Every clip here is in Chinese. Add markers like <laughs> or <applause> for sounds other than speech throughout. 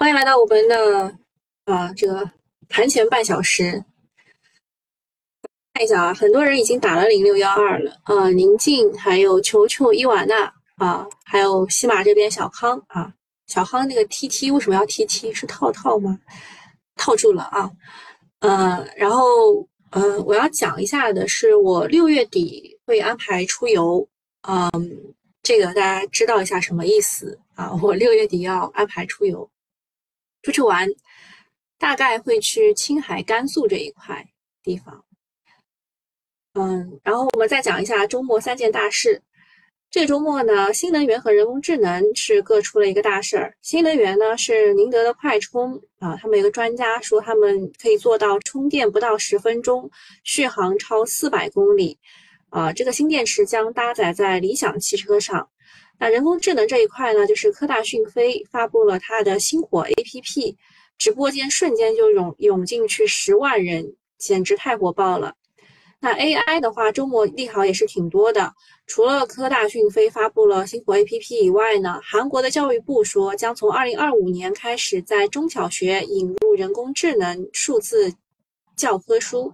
欢迎来到我们的啊这个盘前半小时。看一下啊，很多人已经打了零六幺二了啊，宁静，还有球球伊瓦娜啊，还有西马这边小康啊，小康那个 T T 为什么要 T T？是套套吗？套住了啊。呃，然后呃，我要讲一下的是，我六月底会安排出游，嗯，这个大家知道一下什么意思啊？我六月底要安排出游。出去玩，大概会去青海、甘肃这一块地方。嗯，然后我们再讲一下周末三件大事。这周末呢，新能源和人工智能是各出了一个大事儿。新能源呢是宁德的快充啊，他们有个专家说他们可以做到充电不到十分钟，续航超四百公里。啊，这个新电池将搭载在理想汽车上。那人工智能这一块呢，就是科大讯飞发布了它的星火 APP，直播间瞬间就涌涌进去十万人，简直太火爆了。那 AI 的话，周末利好也是挺多的。除了科大讯飞发布了星火 APP 以外呢，韩国的教育部说将从二零二五年开始在中小学引入人工智能数字教科书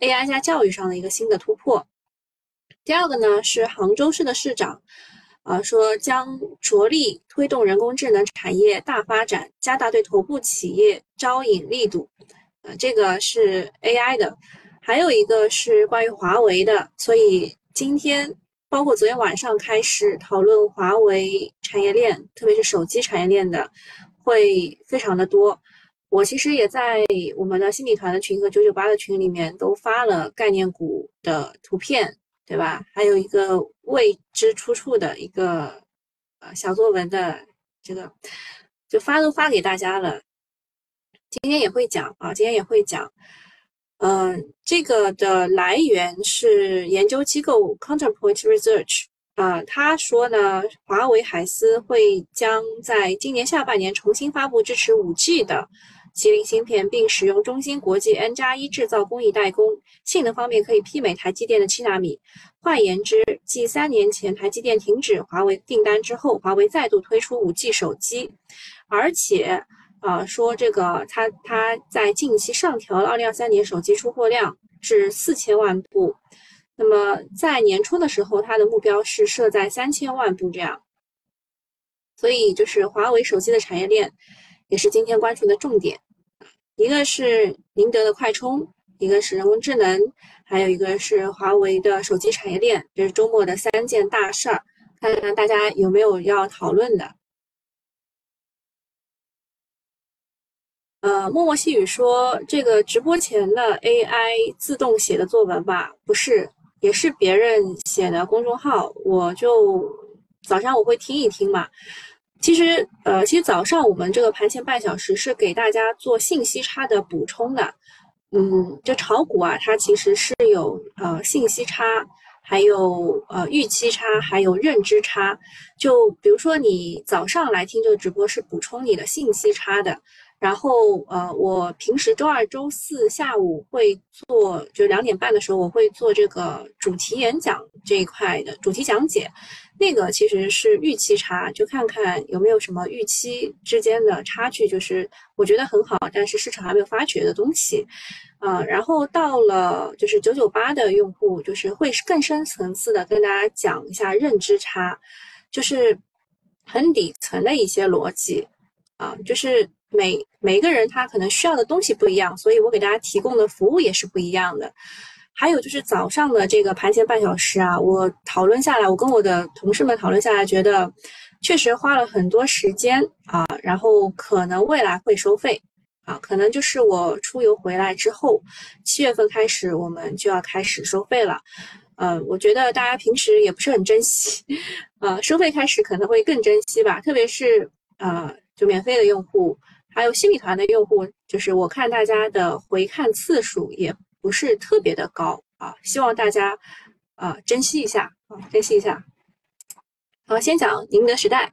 ，AI 加教育上的一个新的突破。第二个呢，是杭州市的市长。啊，说将着力推动人工智能产业大发展，加大对头部企业招引力度。呃，这个是 AI 的，还有一个是关于华为的。所以今天，包括昨天晚上开始讨论华为产业链，特别是手机产业链的，会非常的多。我其实也在我们的新米团的群和九九八的群里面都发了概念股的图片。对吧？还有一个未知出处的一个呃小作文的这个，就发都发给大家了。今天也会讲啊，今天也会讲。嗯，这个的来源是研究机构 Counterpoint Research 啊，他说呢，华为海思会将在今年下半年重新发布支持 5G 的。麒麟芯片，并使用中芯国际 N 加一制造工艺代工，性能方面可以媲美台积电的七纳米。换言之，继三年前台积电停止华为订单之后，华为再度推出五 G 手机，而且啊说这个它它在近期上调了二零二三年手机出货量至四千万部。那么在年初的时候，它的目标是设在三千万部这样。所以就是华为手机的产业链。也是今天关注的重点，一个是宁德的快充，一个是人工智能，还有一个是华为的手机产业链，这是周末的三件大事儿，看看大家有没有要讨论的。呃，默默细语说这个直播前的 AI 自动写的作文吧，不是，也是别人写的公众号，我就早上我会听一听嘛。其实，呃，其实早上我们这个盘前半小时是给大家做信息差的补充的，嗯，就炒股啊，它其实是有呃信息差，还有呃预期差，还有认知差。就比如说你早上来听这个直播是补充你的信息差的。然后，呃，我平时周二、周四下午会做，就两点半的时候，我会做这个主题演讲这一块的主题讲解。那个其实是预期差，就看看有没有什么预期之间的差距，就是我觉得很好，但是市场还没有发掘的东西。啊，然后到了就是九九八的用户，就是会更深层次的跟大家讲一下认知差，就是很底层的一些逻辑啊，就是。每每个人他可能需要的东西不一样，所以我给大家提供的服务也是不一样的。还有就是早上的这个盘前半小时啊，我讨论下来，我跟我的同事们讨论下来，觉得确实花了很多时间啊。然后可能未来会收费啊，可能就是我出游回来之后，七月份开始我们就要开始收费了。呃，我觉得大家平时也不是很珍惜，呃，收费开始可能会更珍惜吧，特别是呃，就免费的用户。还有新米团的用户，就是我看大家的回看次数也不是特别的高啊，希望大家啊珍惜一下啊，珍惜一下。好，先讲宁德时代，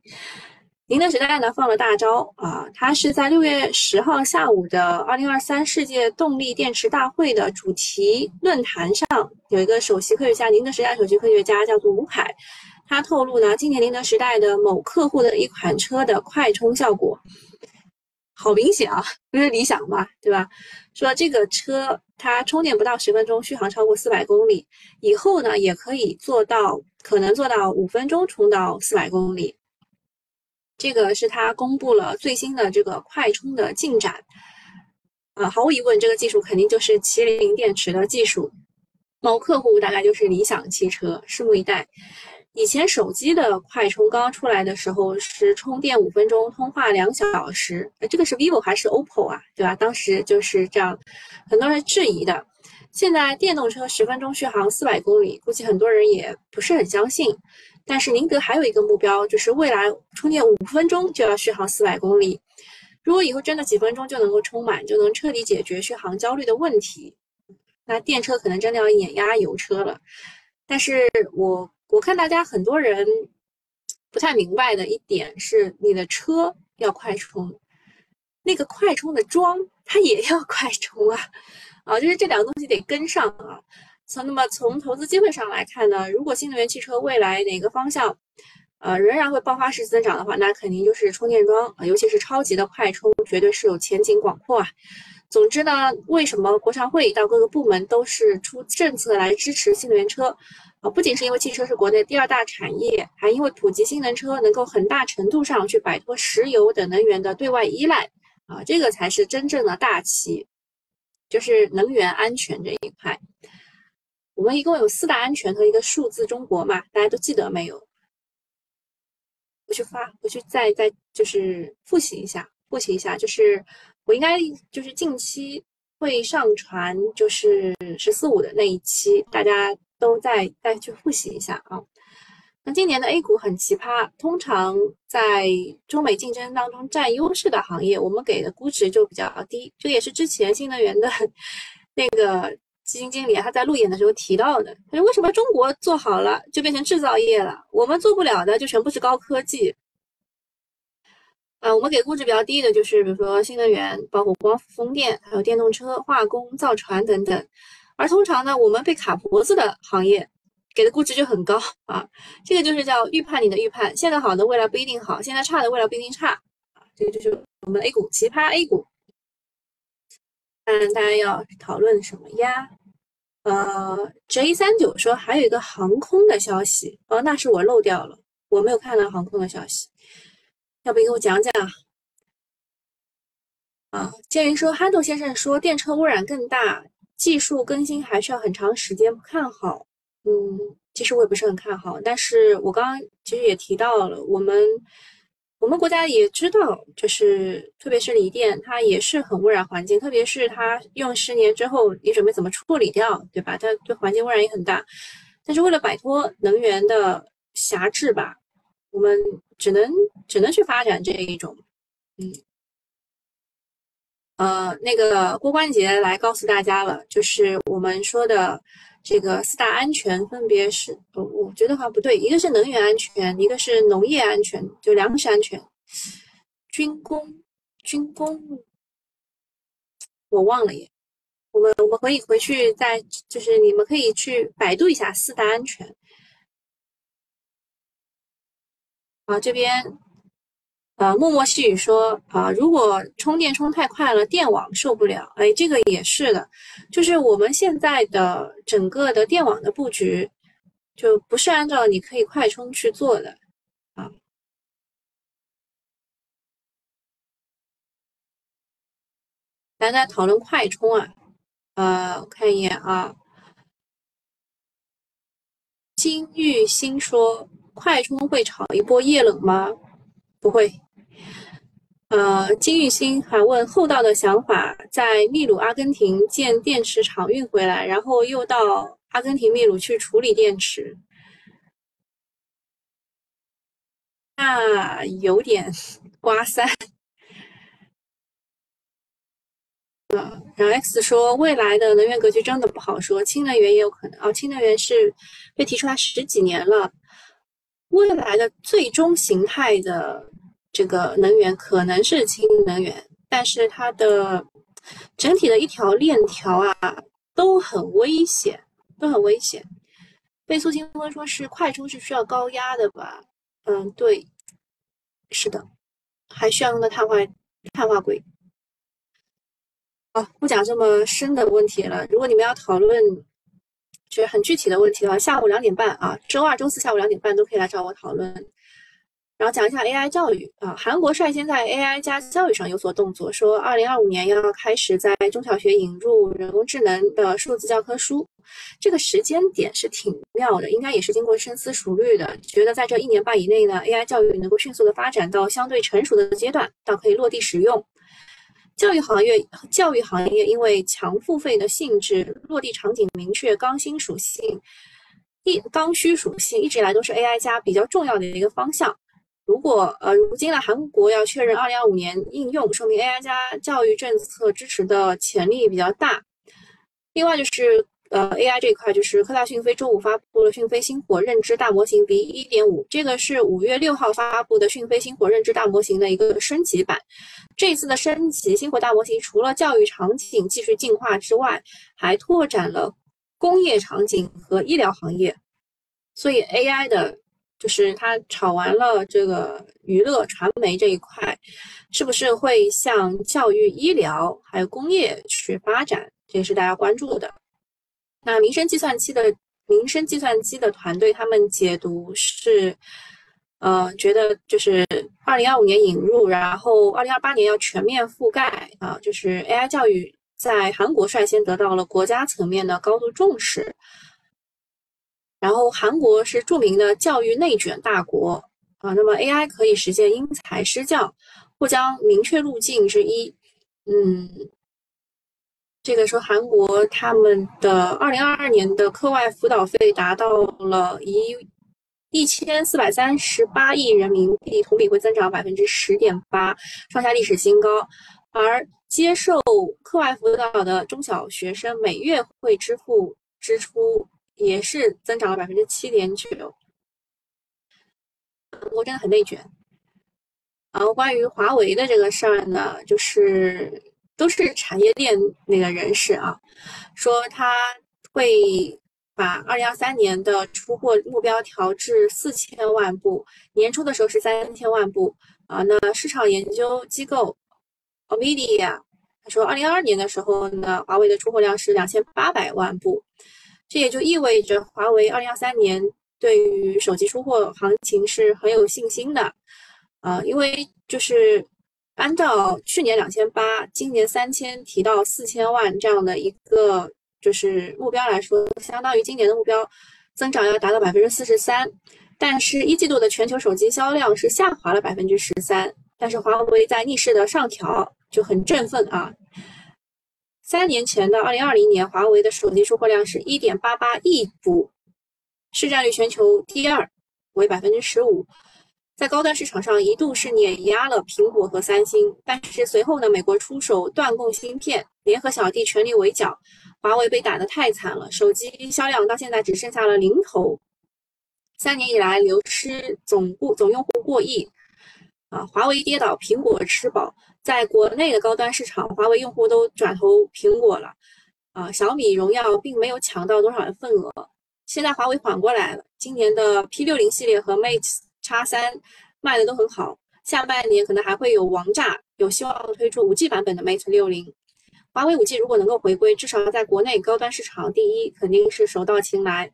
宁德时代呢放了大招啊，它是在六月十号下午的二零二三世界动力电池大会的主题论坛上，有一个首席科学家，宁德时代首席科学家叫做吴凯，他透露呢，今年宁德时代的某客户的一款车的快充效果。好明显啊，不是理想嘛，对吧？说这个车它充电不到十分钟，续航超过四百公里，以后呢也可以做到，可能做到五分钟充到四百公里。这个是它公布了最新的这个快充的进展。啊，毫无疑问，这个技术肯定就是麒麟电池的技术。某客户大概就是理想汽车，拭目以待。以前手机的快充刚出来的时候是充电五分钟，通话两小时。这个是 vivo 还是 OPPO 啊？对吧？当时就是这样，很多人质疑的。现在电动车十分钟续航四百公里，估计很多人也不是很相信。但是宁德还有一个目标，就是未来充电五分钟就要续航四百公里。如果以后真的几分钟就能够充满，就能彻底解决续航焦虑的问题，那电车可能真的要碾压油车了。但是我我看大家很多人不太明白的一点是，你的车要快充，那个快充的桩它也要快充啊，啊，就是这两个东西得跟上啊。从那么从投资机会上来看呢，如果新能源汽车未来哪个方向？呃，仍然会爆发式增长的话，那肯定就是充电桩，尤其是超级的快充，绝对是有前景广阔啊。总之呢，为什么国常会到各个部门都是出政策来支持新能源车？啊，不仅是因为汽车是国内第二大产业，还因为普及新能车能够很大程度上去摆脱石油等能源的对外依赖啊，这个才是真正的大旗，就是能源安全这一块。我们一共有四大安全和一个数字中国嘛，大家都记得没有？回去发，回去再再就是复习一下，复习一下，就是我应该就是近期会上传，就是十四五的那一期，大家都再再去复习一下啊。那今年的 A 股很奇葩，通常在中美竞争当中占优势的行业，我们给的估值就比较低，这也是之前新能源的 <laughs> 那个。基金经理他在路演的时候提到的，他说为什么中国做好了就变成制造业了，我们做不了的就全部是高科技。啊，我们给估值比较低的就是比如说新能源，包括光伏、风电，还有电动车、化工、造船等等。而通常呢，我们被卡脖子的行业给的估值就很高啊，这个就是叫预判你的预判，现在好的未来不一定好，现在差的未来不一定差啊，这个就是我们 A 股奇葩 A 股。看大家要讨论什么呀？呃，J 三九说还有一个航空的消息哦，那是我漏掉了，我没有看到航空的消息，要不你给我讲讲啊？建云说，憨豆先生说电车污染更大，技术更新还需要很长时间，不看好。嗯，其实我也不是很看好，但是我刚刚其实也提到了，我们。我们国家也知道，就是特别是锂电，它也是很污染环境，特别是它用十年之后，你准备怎么处理掉，对吧？它对环境污染也很大。但是为了摆脱能源的辖制吧，我们只能只能去发展这一种，嗯，呃，那个郭关杰来告诉大家了，就是我们说的。这个四大安全分别是，呃，我觉得好像不对，一个是能源安全，一个是农业安全，就粮食安全，军工，军工，我忘了耶。我们我们可以回去再，就是你们可以去百度一下四大安全。啊，这边。呃，默默细语说啊，如果充电充太快了，电网受不了。哎，这个也是的，就是我们现在的整个的电网的布局，就不是按照你可以快充去做的啊。大家讨论快充啊，呃，我看一眼啊，金玉新说，快充会炒一波液冷吗？不会。呃，金玉星还问厚道的想法，在秘鲁、阿根廷建电池厂运回来，然后又到阿根廷、秘鲁去处理电池，那有点 <laughs> 刮三。呃，然后 X 说，未来的能源格局真的不好说，氢能源也有可能啊。氢能源是被提出来十几年了，未来的最终形态的。这个能源可能是氢能源，但是它的整体的一条链条啊都很危险，都很危险。倍速新闻说是快充是需要高压的吧？嗯，对，是的，还需要用到碳化碳化硅。啊，不讲这么深的问题了。如果你们要讨论就是很具体的问题的话，下午两点半啊，周二、周四下午两点半都可以来找我讨论。然后讲一下 AI 教育啊，韩国率先在 AI 加教育上有所动作，说二零二五年要开始在中小学引入人工智能的数字教科书。这个时间点是挺妙的，应该也是经过深思熟虑的，觉得在这一年半以内呢，AI 教育能够迅速的发展到相对成熟的阶段，到可以落地使用。教育行业，教育行业因为强付费的性质，落地场景明确，刚新属性一刚需属性一直以来都是 AI 加比较重要的一个方向。如果呃，如今呢，韩国要确认二零二五年应用，说明 AI 加教育政策支持的潜力比较大。另外就是呃，AI 这一块，就是科大讯飞周五发布了讯飞星火认知大模型 V 一点五，这个是五月六号发布的讯飞星火认知大模型的一个升级版。这次的升级星火大模型，除了教育场景继续进化之外，还拓展了工业场景和医疗行业，所以 AI 的。就是它炒完了这个娱乐传媒这一块，是不是会向教育、医疗还有工业去发展？这也是大家关注的。那民生计算机的民生计算机的团队，他们解读是，呃，觉得就是二零二五年引入，然后二零二八年要全面覆盖啊，就是 AI 教育在韩国率先得到了国家层面的高度重视。然后韩国是著名的教育内卷大国啊，那么 AI 可以实现因材施教，或将明确路径之一。嗯，这个说韩国他们的二零二二年的课外辅导费达到了一一千四百三十八亿人民币，同比会增长百分之十点八，创下历史新高。而接受课外辅导的中小学生每月会支付支出。也是增长了百分之七点九，韩国真的很内卷。然后关于华为的这个事儿呢，就是都是产业链那个人士啊，说他会把二零二三年的出货目标调至四千万部，年初的时候是三千万部啊。那市场研究机构 Omedia 他说，二零二二年的时候呢，华为的出货量是两千八百万部。这也就意味着华为二零二三年对于手机出货行情是很有信心的，啊，因为就是按照去年两千八，今年三千提到四千万这样的一个就是目标来说，相当于今年的目标增长要达到百分之四十三。但是一季度的全球手机销量是下滑了百分之十三，但是华为在逆势的上调，就很振奋啊。三年前的二零二零年，华为的手机出货量是一点八八亿部，市占率全球第二，为百分之十五，在高端市场上一度是碾压了苹果和三星。但是随后呢，美国出手断供芯片，联合小弟全力围剿，华为被打得太惨了，手机销量到现在只剩下了零头，三年以来流失总部总用户过亿，啊，华为跌倒，苹果吃饱。在国内的高端市场，华为用户都转投苹果了，啊，小米、荣耀并没有抢到多少的份额。现在华为缓过来了，今年的 P 六零系列和 Mate X 三卖的都很好，下半年可能还会有王炸，有希望推出五 G 版本的 Mate 六零。华为五 G 如果能够回归，至少在国内高端市场第一，肯定是手到擒来。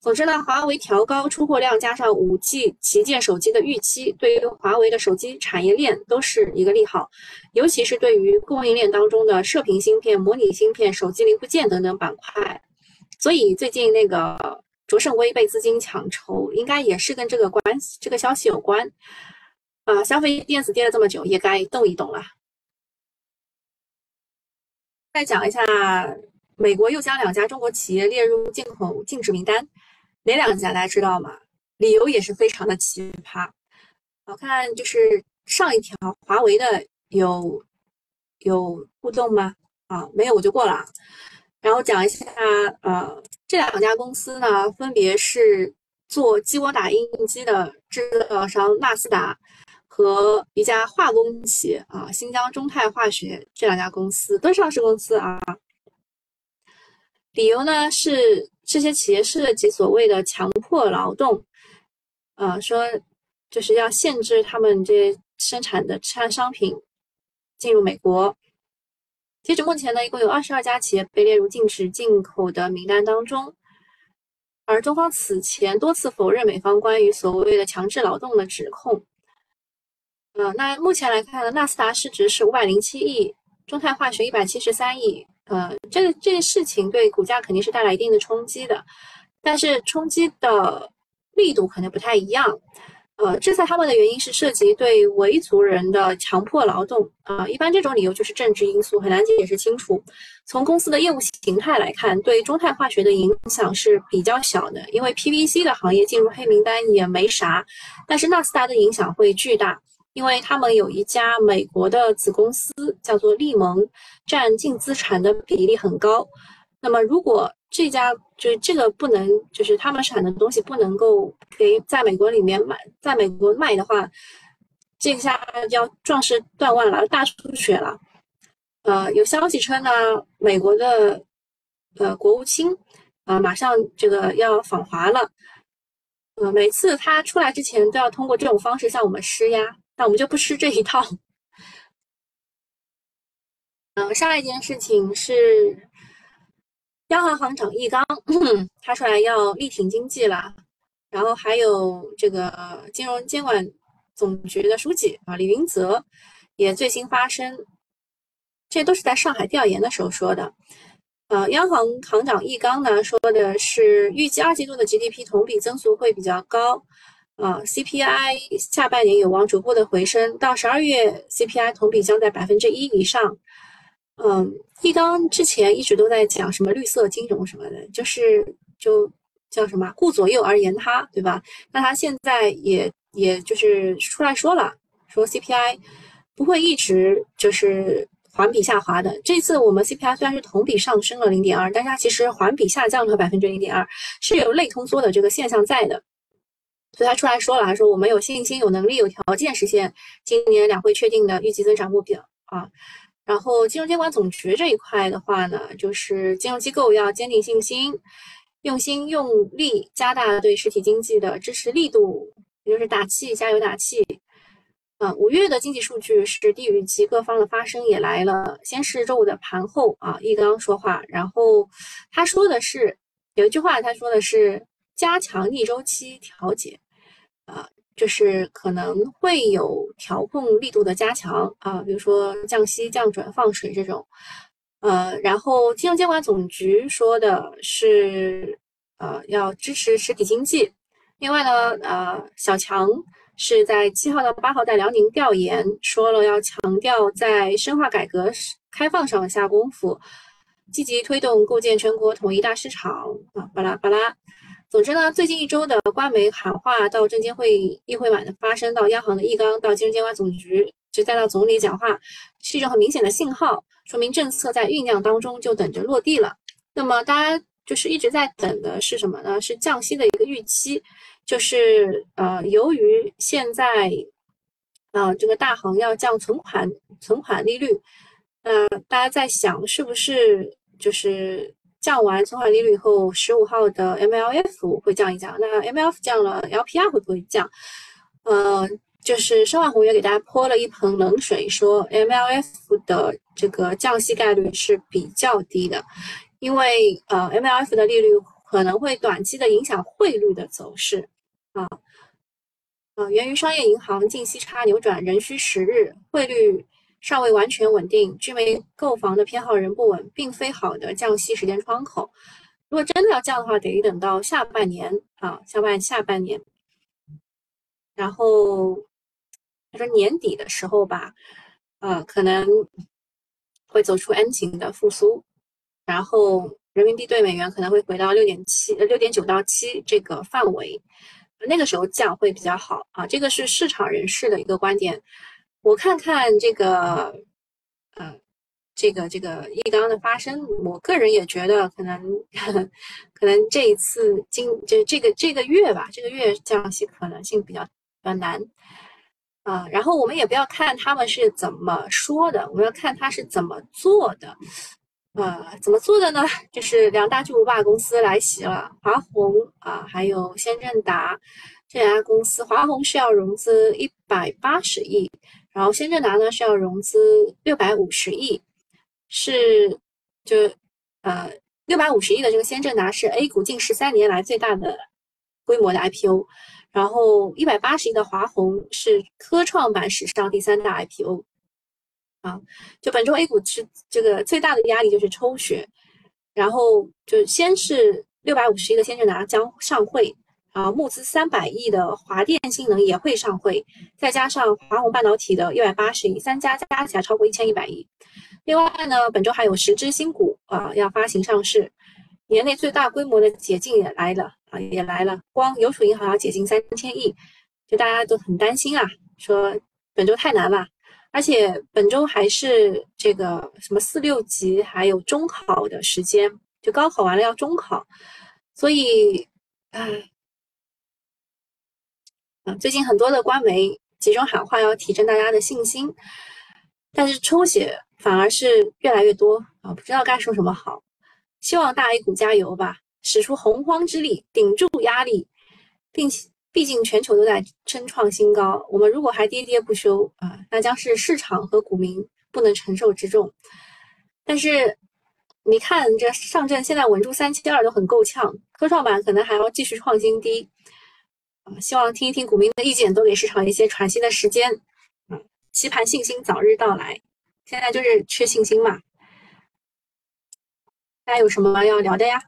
总之呢，华为调高出货量，加上五 G 旗舰手机的预期，对于华为的手机产业链都是一个利好，尤其是对于供应链当中的射频芯片、模拟芯片、手机零部件等等板块。所以最近那个卓胜微被资金抢筹，应该也是跟这个关系、这个消息有关。啊，消费电子跌了这么久，也该动一动了。再讲一下，美国又将两家中国企业列入进口禁止名单。哪两家大家知道吗？理由也是非常的奇葩。我看就是上一条华为的有有互动吗？啊，没有我就过了。然后讲一下，呃，这两家公司呢，分别是做激光打印机的制造商纳斯达和一家化工企业啊，新疆中泰化学这两家公司都上市公司啊。理由呢是。这些企业涉及所谓的强迫劳动，呃，说就是要限制他们这些生产的产商品进入美国。截止目前呢，一共有二十二家企业被列入禁止进口的名单当中。而中方此前多次否认美方关于所谓的强制劳动的指控。呃，那目前来看呢，纳斯达市值是五百零七亿，中泰化学一百七十三亿。呃，这这件事情对股价肯定是带来一定的冲击的，但是冲击的力度可能不太一样。呃，制裁他们的原因是涉及对维族人的强迫劳动啊，一般这种理由就是政治因素，很难解释清楚。从公司的业务形态来看，对中泰化学的影响是比较小的，因为 PVC 的行业进入黑名单也没啥。但是纳斯达的影响会巨大，因为他们有一家美国的子公司叫做利盟，占净资产的比例很高。那么如果这家就是这个不能，就是他们产的东西不能够给在美国里面卖，在美国卖的话，这下要壮士断腕了，大出血了。呃，有消息称呢，美国的呃国务卿啊，马上这个要访华了。呃，每次他出来之前都要通过这种方式向我们施压，那我们就不吃这一套。嗯，下一件事情是。央行行长易纲，<clears throat> 他出来要力挺经济了，然后还有这个金融监管总局的书记啊李云泽也最新发声，这都是在上海调研的时候说的。呃，央行行长易纲呢说的是预计二季度的 GDP 同比增速会比较高，啊 CPI 下半年有望逐步的回升，到十二月 CPI 同比将在百分之一以上。嗯，易纲之前一直都在讲什么绿色金融什么的，就是就叫什么顾左右而言他，对吧？那他现在也也就是出来说了，说 CPI 不会一直就是环比下滑的。这次我们 CPI 虽然是同比上升了零点二，但是它其实环比下降了百分之零点二，是有类通缩的这个现象在的。所以他出来说了，他说我们有信心、有能力、有条件实现今年两会确定的预计增长目标啊。然后，金融监管总局这一块的话呢，就是金融机构要坚定信心，用心用力加大对实体经济的支持力度，也就是打气，加油打气。啊，五月的经济数据是低于预期，各方的发声也来了。先是周五的盘后啊，易纲说话，然后他说的是有一句话，他说的是加强逆周期调节，啊。就是可能会有调控力度的加强啊，比如说降息、降准、放水这种，呃，然后金融监管总局说的是，呃，要支持实体经济。另外呢，呃，小强是在七号到八号在辽宁调研，说了要强调在深化改革开放上下功夫，积极推动构建全国统一大市场啊，巴拉巴拉。总之呢，最近一周的官媒喊话到证监会议会晚的发生，到央行的易纲，到金融监管总局，就再到总理讲话，是一种很明显的信号，说明政策在酝酿当中，就等着落地了。那么大家就是一直在等的是什么呢？是降息的一个预期，就是呃，由于现在啊这个大行要降存款存款利率，呃，大家在想是不是就是。降完存款利率后，十五号的 MLF 会降一降。那 MLF 降了，LPR 会不会降？呃，就是申万宏也给大家泼了一盆冷水，说 MLF 的这个降息概率是比较低的，因为呃 MLF 的利率可能会短期的影响汇率的走势啊。呃，源于商业银行净息差扭转仍需时日，汇率。尚未完全稳定，居民购房的偏好仍不稳，并非好的降息时间窗口。如果真的要降的话，得等到下半年啊，下半下半年。然后他说年底的时候吧，呃，可能会走出 N 型的复苏，然后人民币对美元可能会回到六点七呃六点九到七这个范围，那个时候降会比较好啊。这个是市场人士的一个观点。我看看这个，呃，这个这个易纲的发生，我个人也觉得可能，<laughs> 可能这一次今就这个这个月吧，这个月降息可能性比较比较难，啊，然后我们也不要看他们是怎么说的，我们要看他是怎么做的，呃，怎么做的呢？就是两大巨无霸公司来袭了，华虹啊，还有先正达这两家公司，华虹是要融资一百八十亿。然后先正达呢是要融资六百五十亿，是就呃六百五十亿的这个先正达是 A 股近十三年来最大的规模的 IPO，然后一百八十亿的华虹是科创板史上第三大 IPO。啊，就本周 A 股是这个最大的压力就是抽血，然后就先是六百五十亿的先正达将上会，啊，募资三百亿的华电新能也会上会，再加上华虹半导体的一百八十亿，三家加起来超过一千一百亿。另外呢，本周还有十只新股啊要发行上市，年内最大规模的解禁也来了啊，也来了，光邮储银行要解禁三千亿，就大家都很担心啊，说本周太难了。而且本周还是这个什么四六级，还有中考的时间，就高考完了要中考，所以，唉，啊，最近很多的官媒集中喊话，要提振大家的信心，但是抽血反而是越来越多啊，不知道该说什么好。希望大 A 股加油吧，使出洪荒之力，顶住压力，并且。毕竟全球都在争创新高，我们如果还跌跌不休啊，那将是市场和股民不能承受之重。但是你看，这上证现在稳住三千二都很够呛，科创板可能还要继续创新低啊。希望听一听股民的意见，多给市场一些喘息的时间啊，期盼信心早日到来。现在就是缺信心嘛。大家有什么要聊的呀？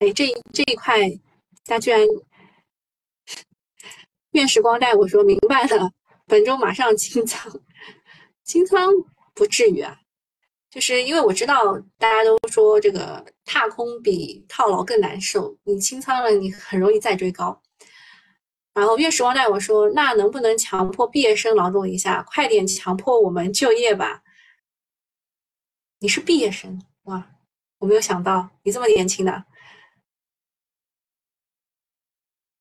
哎，这这一块。他居然愿时光带我说明白了，本周马上清仓，清仓不至于啊，就是因为我知道大家都说这个踏空比套牢更难受，你清仓了你很容易再追高。然后月时光带我说，那能不能强迫毕业生劳动一下，快点强迫我们就业吧？你是毕业生哇，我没有想到你这么年轻的。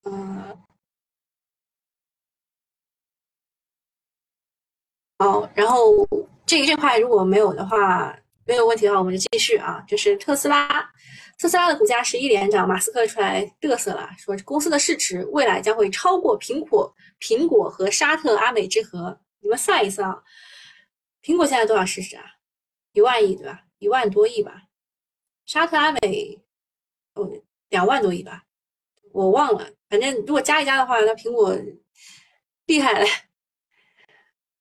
嗯，好，然后这一这块如果没有的话，没有问题的话，我们就继续啊。就是特斯拉，特斯拉的股价是一连涨，马斯克出来嘚瑟了，说公司的市值未来将会超过苹果，苹果和沙特阿美之和。你们算一算啊，苹果现在多少市值啊？一万亿对吧？一万多亿吧。沙特阿美哦，两万多亿吧。我忘了，反正如果加一加的话，那苹果厉害了。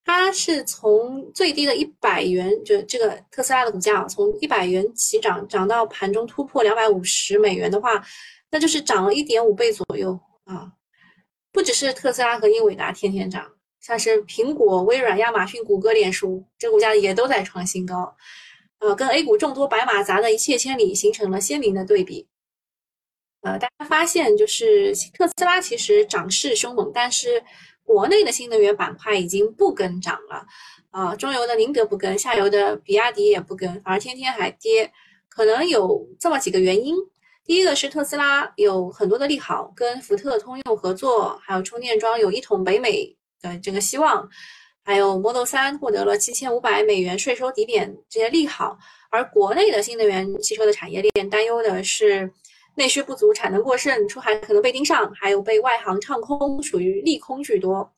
它是从最低的一百元，就这个特斯拉的股价从一百元起涨，涨到盘中突破两百五十美元的话，那就是涨了一点五倍左右啊！不只是特斯拉和英伟达天天涨，像是苹果、微软、亚马逊、谷歌、脸书，这股价也都在创新高，呃，跟 A 股众多白马砸的一泻千里，形成了鲜明的对比。呃，大家发现就是特斯拉其实涨势凶猛，但是国内的新能源板块已经不跟涨了，啊，中游的宁德不跟，下游的比亚迪也不跟，反而天天还跌，可能有这么几个原因。第一个是特斯拉有很多的利好，跟福特、通用合作，还有充电桩有一统北美的这个希望，还有 Model 3获得了七千五百美元税收抵点这些利好，而国内的新能源汽车的产业链担忧的是。内需不足，产能过剩，出海可能被盯上，还有被外行唱空，属于利空居多。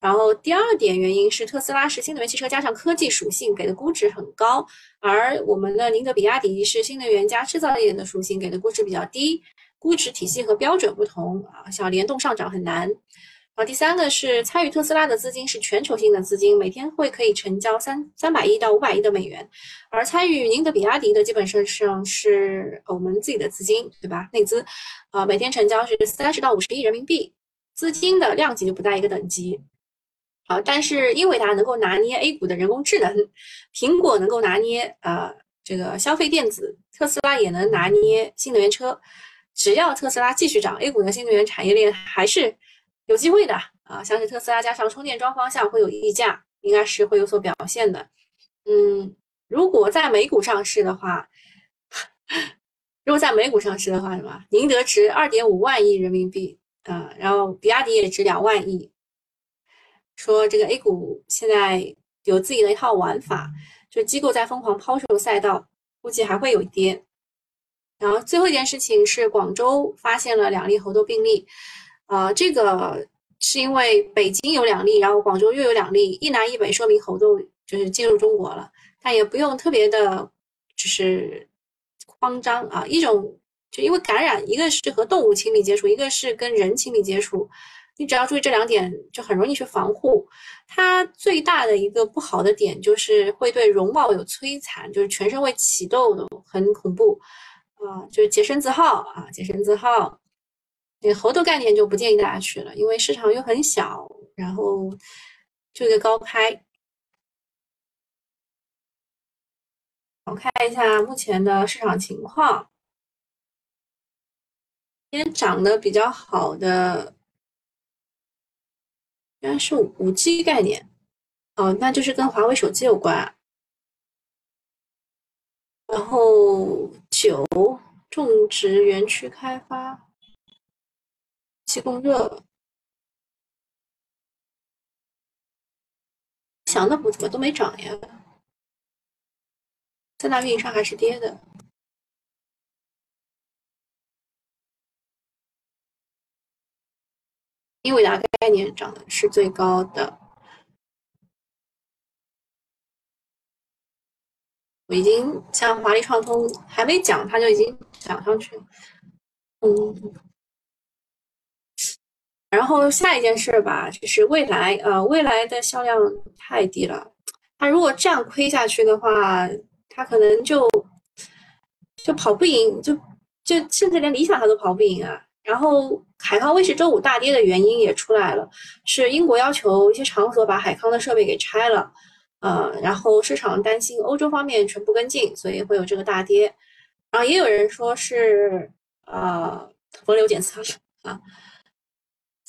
然后第二点原因是特斯拉是新能源汽车加上科技属性，给的估值很高，而我们的宁德比亚迪是新能源加制造业的属性，给的估值比较低，估值体系和标准不同啊，想联动上涨很难。啊，第三个是参与特斯拉的资金是全球性的资金，每天会可以成交三三百亿到五百亿的美元，而参与宁德比亚迪的基本上上是我们自己的资金，对吧？内资，啊，每天成交是三十到五十亿人民币，资金的量级就不在一个等级。好，但是英伟达能够拿捏 A 股的人工智能，苹果能够拿捏呃这个消费电子，特斯拉也能拿捏新能源车，只要特斯拉继续涨，A 股的新能源产业链还是。有机会的啊，像是特斯拉加上充电桩方向会有溢价，应该是会有所表现的。嗯，如果在美股上市的话，<laughs> 如果在美股上市的话，什么？宁德值二点五万亿人民币啊，然后比亚迪也值两万亿。说这个 A 股现在有自己的一套玩法，就机构在疯狂抛售赛道，估计还会有跌。然后最后一件事情是广州发现了两例猴痘病例。啊，这个是因为北京有两例，然后广州又有两例，一南一北，说明猴痘就是进入中国了，但也不用特别的，就是慌张啊。一种就因为感染，一个是和动物亲密接触，一个是跟人亲密接触，你只要注意这两点，就很容易去防护。它最大的一个不好的点就是会对容貌有摧残，就是全身会起痘痘，很恐怖啊，就是洁身自好啊，洁身自好。这个猴头概念就不建议大家去了，因为市场又很小，然后就一个高开。我看一下目前的市场情况，今天涨得比较好的。应该是五 G 概念，哦，那就是跟华为手机有关。然后九种植园区开发，气供热，想的补怎么都没涨呀？三大运营商还是跌的。英伟达概念涨的是最高的，我已经像华丽创通还没讲，它就已经涨上去了。嗯，然后下一件事吧，就是未来，呃，未来的销量太低了，它如果这样亏下去的话，它可能就就跑不赢，就就甚至连理想它都跑不赢啊。然后海康威视周五大跌的原因也出来了，是英国要求一些场所把海康的设备给拆了，呃，然后市场担心欧洲方面全部跟进，所以会有这个大跌。然后也有人说是呃风流检测啊。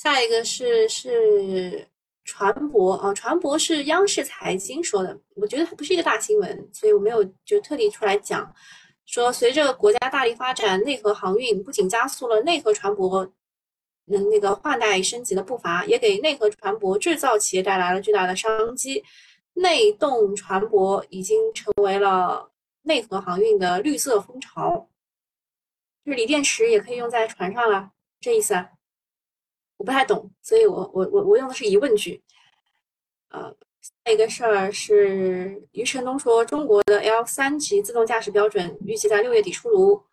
下一个是是船舶啊，船舶是央视财经说的，我觉得它不是一个大新闻，所以我没有就特地出来讲。说，随着国家大力发展内河航运，不仅加速了内河船舶嗯那个换代升级的步伐，也给内河船舶制造企业带来了巨大的商机。内动船舶已经成为了内河航运的绿色风潮，就是锂电池也可以用在船上了，这意思？啊？我不太懂，所以我我我我用的是疑问句，呃。下一个事儿是余承东说，中国的 L 三级自动驾驶标准预计在六月底出炉。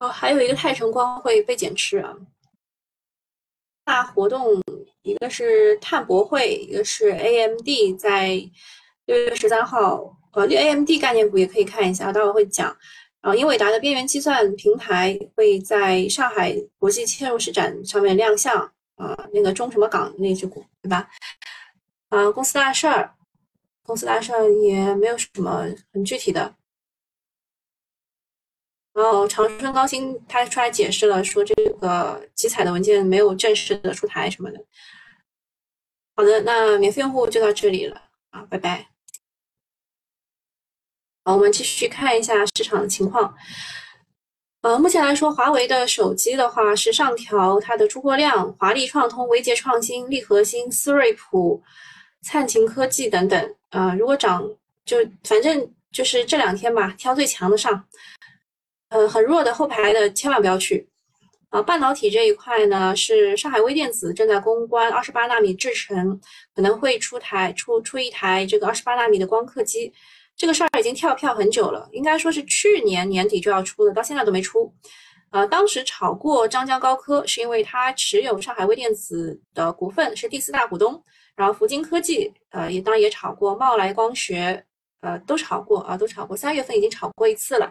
哦，还有一个泰城光会被减持啊。大活动，一个是碳博会，一个是 AMD 在六月十三号，呃，AMD 概念股也可以看一下，待会会讲。啊，英伟达的边缘计算平台会在上海国际嵌入式展上面亮相啊，那个中什么港那只股，对吧？啊，公司大事儿，公司大事儿也没有什么很具体的。然后，长春高新他出来解释了，说这个集采的文件没有正式的出台什么的。好的，那免费用户就到这里了啊，拜拜。好，我们继续看一下市场的情况。呃，目前来说，华为的手机的话是上调它的出货量，华丽创通、维杰创新、利核心、思睿普、灿晴科技等等。啊，如果涨就反正就是这两天吧，挑最强的上。呃，很弱的后排的千万不要去。啊，半导体这一块呢，是上海微电子正在攻关二十八纳米制程，可能会出台出出一台这个二十八纳米的光刻机。这个事儿已经跳票很久了，应该说是去年年底就要出的，到现在都没出。呃，当时炒过张江高科，是因为它持有上海微电子的股份，是第四大股东。然后福金科技，呃，也当然也炒过茂来光学，呃，都炒过啊，都炒过。三月份已经炒过一次了，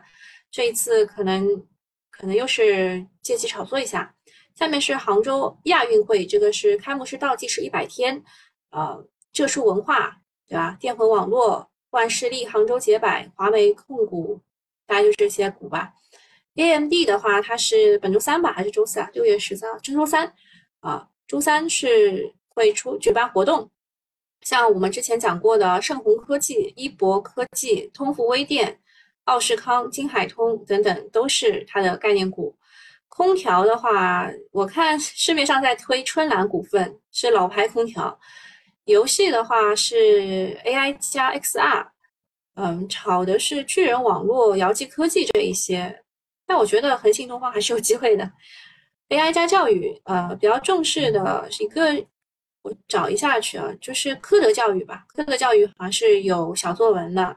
这一次可能可能又是借机炒作一下。下面是杭州亚运会，这个是开幕式倒计时一百天，呃，浙数文化，对吧？电魂网络。万事利、杭州捷百、华为控股，大概就是这些股吧。AMD 的话，它是本周三吧，还是周四啊？六月十三，周三啊，周三是会出举办活动。像我们之前讲过的盛虹科技、一博科技、通富微电、奥士康、金海通等等，都是它的概念股。空调的话，我看市面上在推春兰股份，是老牌空调。游戏的话是 AI 加 XR，嗯，炒的是巨人网络、遥记科技这一些，但我觉得恒信东方还是有机会的。AI 加教育，呃，比较重视的是一个，我找一下去啊，就是科德教育吧，科德教育好像是有小作文的。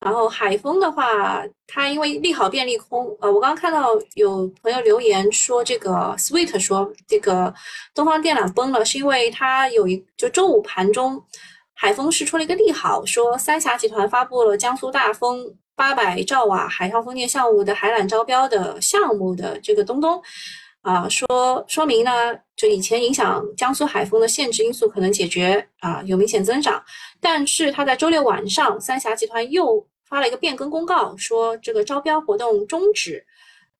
然后海丰的话，它因为利好变利空，呃，我刚刚看到有朋友留言说这个 Sweet 说这个东方电缆崩了，是因为它有一就周五盘中海丰是出了一个利好，说三峡集团发布了江苏大丰八百兆瓦海上风电项目的海缆招标的项目的这个东东，啊，说说明呢，就以前影响江苏海丰的限制因素可能解决啊，有明显增长。但是他在周六晚上，三峡集团又发了一个变更公告，说这个招标活动终止，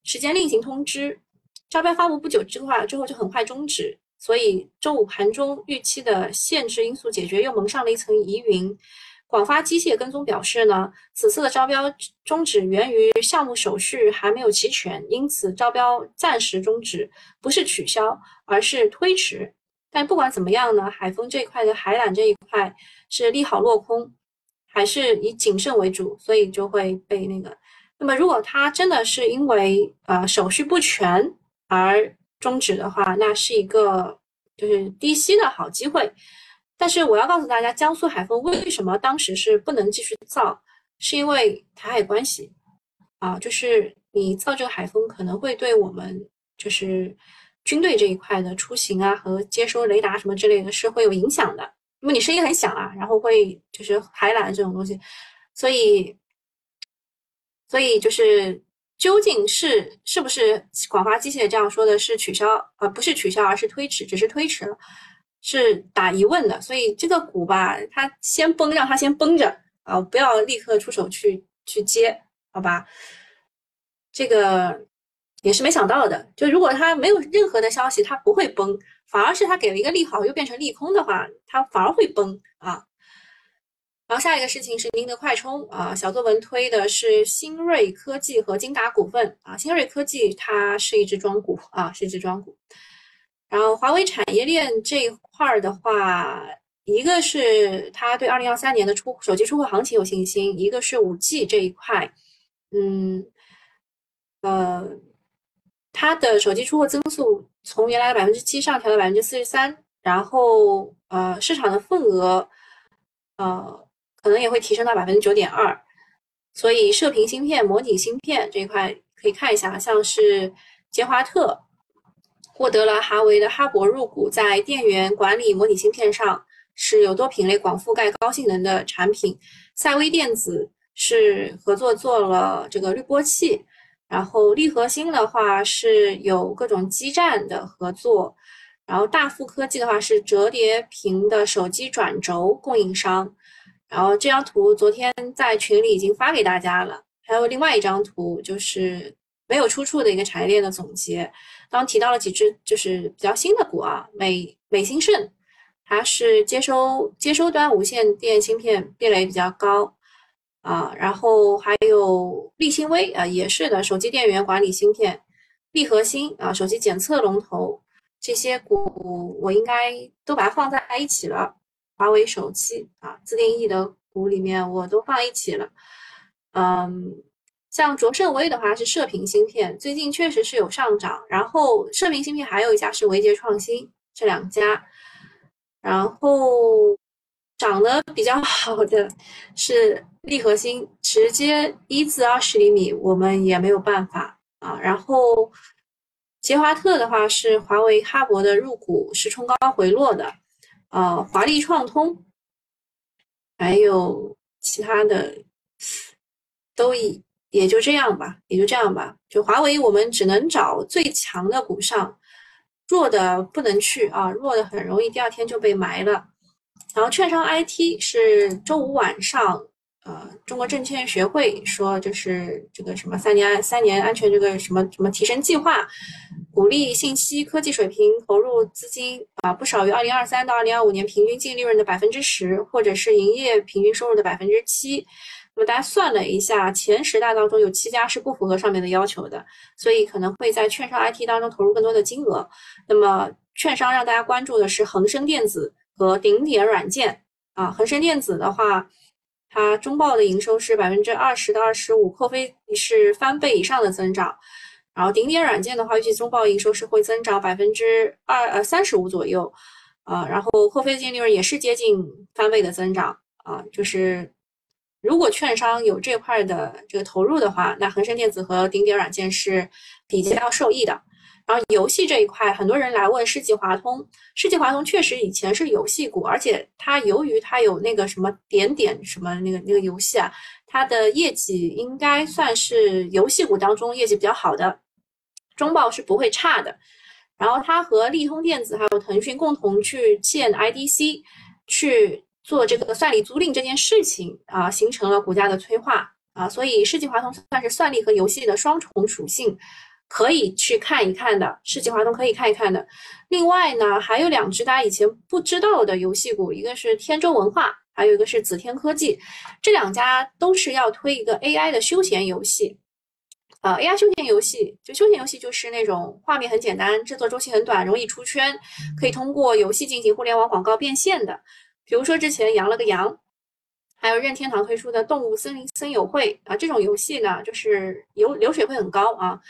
时间另行通知。招标发布不久之后，之后就很快终止，所以周五盘中预期的限制因素解决又蒙上了一层疑云。广发机械跟踪表示呢，此次的招标终止源于项目手续还没有齐全，因此招标暂时终止，不是取消，而是推迟。但不管怎么样呢，海丰这一块的海缆这一块。是利好落空，还是以谨慎为主，所以就会被那个。那么，如果它真的是因为呃手续不全而终止的话，那是一个就是低吸的好机会。但是我要告诉大家，江苏海丰为什么当时是不能继续造，是因为台海关系啊，就是你造这个海丰可能会对我们就是军队这一块的出行啊和接收雷达什么之类的是会有影响的。因为你声音很响啊，然后会就是海缆这种东西，所以，所以就是究竟是是不是广发机械这样说的是取消呃不是取消而是推迟，只是推迟了，是打疑问的。所以这个股吧，它先崩，让它先崩着啊，不要立刻出手去去接，好吧？这个也是没想到的，就如果它没有任何的消息，它不会崩。反而是它给了一个利好，又变成利空的话，它反而会崩啊。然后下一个事情是宁德快充啊，小作文推的是新锐科技和金达股份啊。新锐科技它是一只庄股啊，是一只庄股。然后华为产业链这一块儿的话，一个是它对二零二三年的出手机出货行情有信心，一个是五 G 这一块，嗯，呃，它的手机出货增速。从原来的百分之七上调到百分之四十三，然后呃市场的份额呃可能也会提升到百分之九点二，所以射频芯片、模拟芯片这一块可以看一下，像是捷华特获得了华为的哈勃入股，在电源管理模拟芯片上是有多品类广覆盖高性能的产品，赛微电子是合作做了这个滤波器。然后力核心的话是有各种基站的合作，然后大富科技的话是折叠屏的手机转轴供应商，然后这张图昨天在群里已经发给大家了，还有另外一张图就是没有出处的一个产业链的总结，刚提到了几只就是比较新的股啊，美美兴盛，它是接收接收端无线电芯片壁垒比较高。啊，然后还有立新微啊，也是的，手机电源管理芯片，立核心啊，手机检测龙头，这些股我应该都把它放在一起了。华为手机啊，自定义的股里面我都放一起了。嗯，像卓胜微的话是射频芯片，最近确实是有上涨。然后射频芯片还有一家是维杰创新，这两家，然后涨得比较好的是。立核心直接一至二十厘米，我们也没有办法啊。然后杰华特的话是华为哈勃的入股是冲高回落的，呃，华丽创通还有其他的都已也就这样吧，也就这样吧。就华为我们只能找最强的股上，弱的不能去啊，弱的很容易第二天就被埋了。然后券商 IT 是周五晚上。呃，中国证券学会说，就是这个什么三年三年安全这个什么什么提升计划，鼓励信息科技水平投入资金啊，不少于二零二三到二零二五年平均净利润的百分之十，或者是营业平均收入的百分之七。那么大家算了一下，前十大当中有七家是不符合上面的要求的，所以可能会在券商 IT 当中投入更多的金额。那么券商让大家关注的是恒生电子和顶点软件啊，恒生电子的话。它中报的营收是百分之二十到二十五，扣非是翻倍以上的增长。然后顶点软件的话，预计中报营收是会增长百分之二呃三十五左右，啊，然后扣费净利润也是接近翻倍的增长啊。就是如果券商有这块的这个投入的话，那恒生电子和顶点软件是比较受益的。然后游戏这一块，很多人来问世纪华通，世纪华通确实以前是游戏股，而且它由于它有那个什么点点什么那个那个游戏啊，它的业绩应该算是游戏股当中业绩比较好的。中报是不会差的，然后它和利通电子还有腾讯共同去建 IDC，去做这个算力租赁这件事情啊，形成了股价的催化啊，所以世纪华通算是算力和游戏的双重属性，可以去看一看的。世纪华通可以看一看的。另外呢，还有两只大家以前不知道的游戏股，一个是天舟文化，还有一个是紫天科技，这两家都是要推一个 AI 的休闲游戏。呃，AI 休闲游戏就休闲游戏就是那种画面很简单，制作周期很短，容易出圈，可以通过游戏进行互联网广告变现的。比如说之前羊了个羊，还有任天堂推出的动物森林森友会啊，这种游戏呢，就是流流水会很高啊。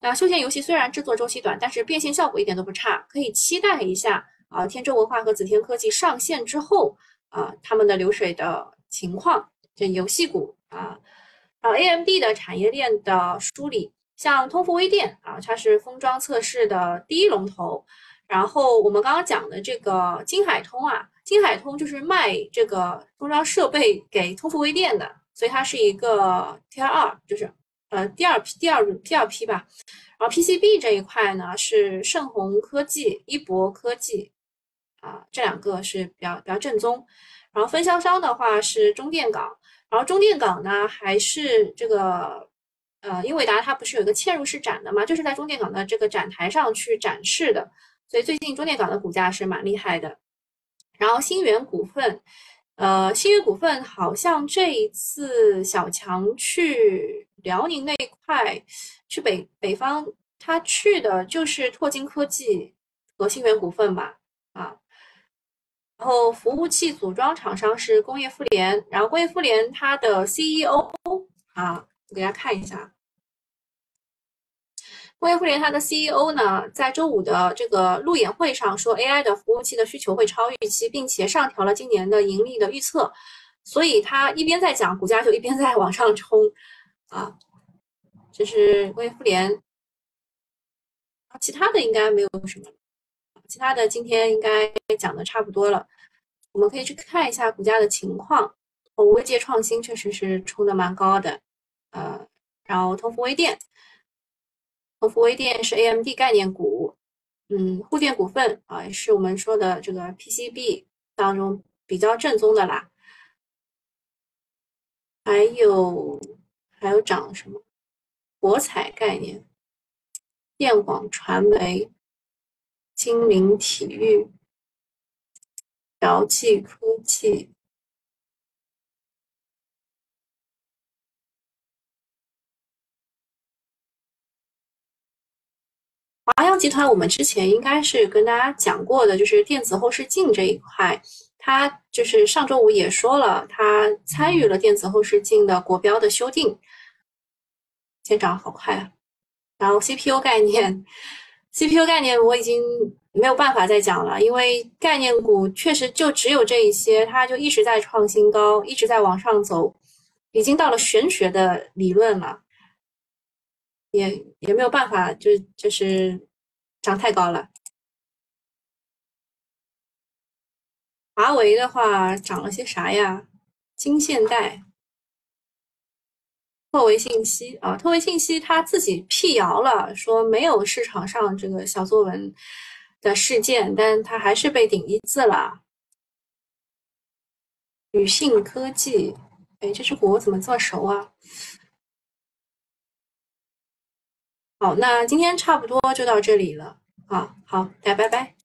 那休闲游戏虽然制作周期短，但是变现效果一点都不差，可以期待一下啊。天舟文化和紫天科技上线之后啊，他们的流水的情况，这游戏股啊。啊，AMD 的产业链的梳理，像通富微电啊，它是封装测试的第一龙头。然后我们刚刚讲的这个金海通啊，金海通就是卖这个封装设备给通富微电的，所以它是一个 T 二，就是呃第二批第二第二批吧。然后 PCB 这一块呢是盛虹科技、一博科技啊，这两个是比较比较正宗。然后分销商的话是中电港。然后中电港呢，还是这个，呃，英伟达它不是有一个嵌入式展的嘛，就是在中电港的这个展台上去展示的，所以最近中电港的股价是蛮厉害的。然后新源股份，呃，新源股份好像这一次小强去辽宁那块，去北北方，他去的就是拓金科技和新源股份吧，啊。然后服务器组装厂商是工业富联，然后工业富联它的 CEO 啊，我给大家看一下，微业富联它的 CEO 呢，在周五的这个路演会上说，AI 的服务器的需求会超预期，并且上调了今年的盈利的预测，所以他一边在讲，股价就一边在往上冲啊，这是微业富联，其他的应该没有什么。其他的今天应该讲的差不多了，我们可以去看一下股价的情况。哦，微界创新确实是冲的蛮高的，呃，然后通富微电，通富微电是 AMD 概念股，嗯，沪电股份啊，也是我们说的这个 PCB 当中比较正宗的啦。还有还有涨什么？博彩概念，电广传媒。金陵体育、姚记科技、华阳集团，我们之前应该是跟大家讲过的，就是电子后视镜这一块，它就是上周五也说了，它参与了电子后视镜的国标的修订，天涨好快啊！然后 CPU 概念。CPU 概念我已经没有办法再讲了，因为概念股确实就只有这一些，它就一直在创新高，一直在往上走，已经到了玄学的理论了，也也没有办法，就就是涨太高了。华为的话涨了些啥呀？金现代。特维信息啊，特维信息他自己辟谣了，说没有市场上这个小作文的事件，但他还是被顶一字了。宇信科技，哎，这只股我怎么这么熟啊？好，那今天差不多就到这里了啊，好，大家拜拜。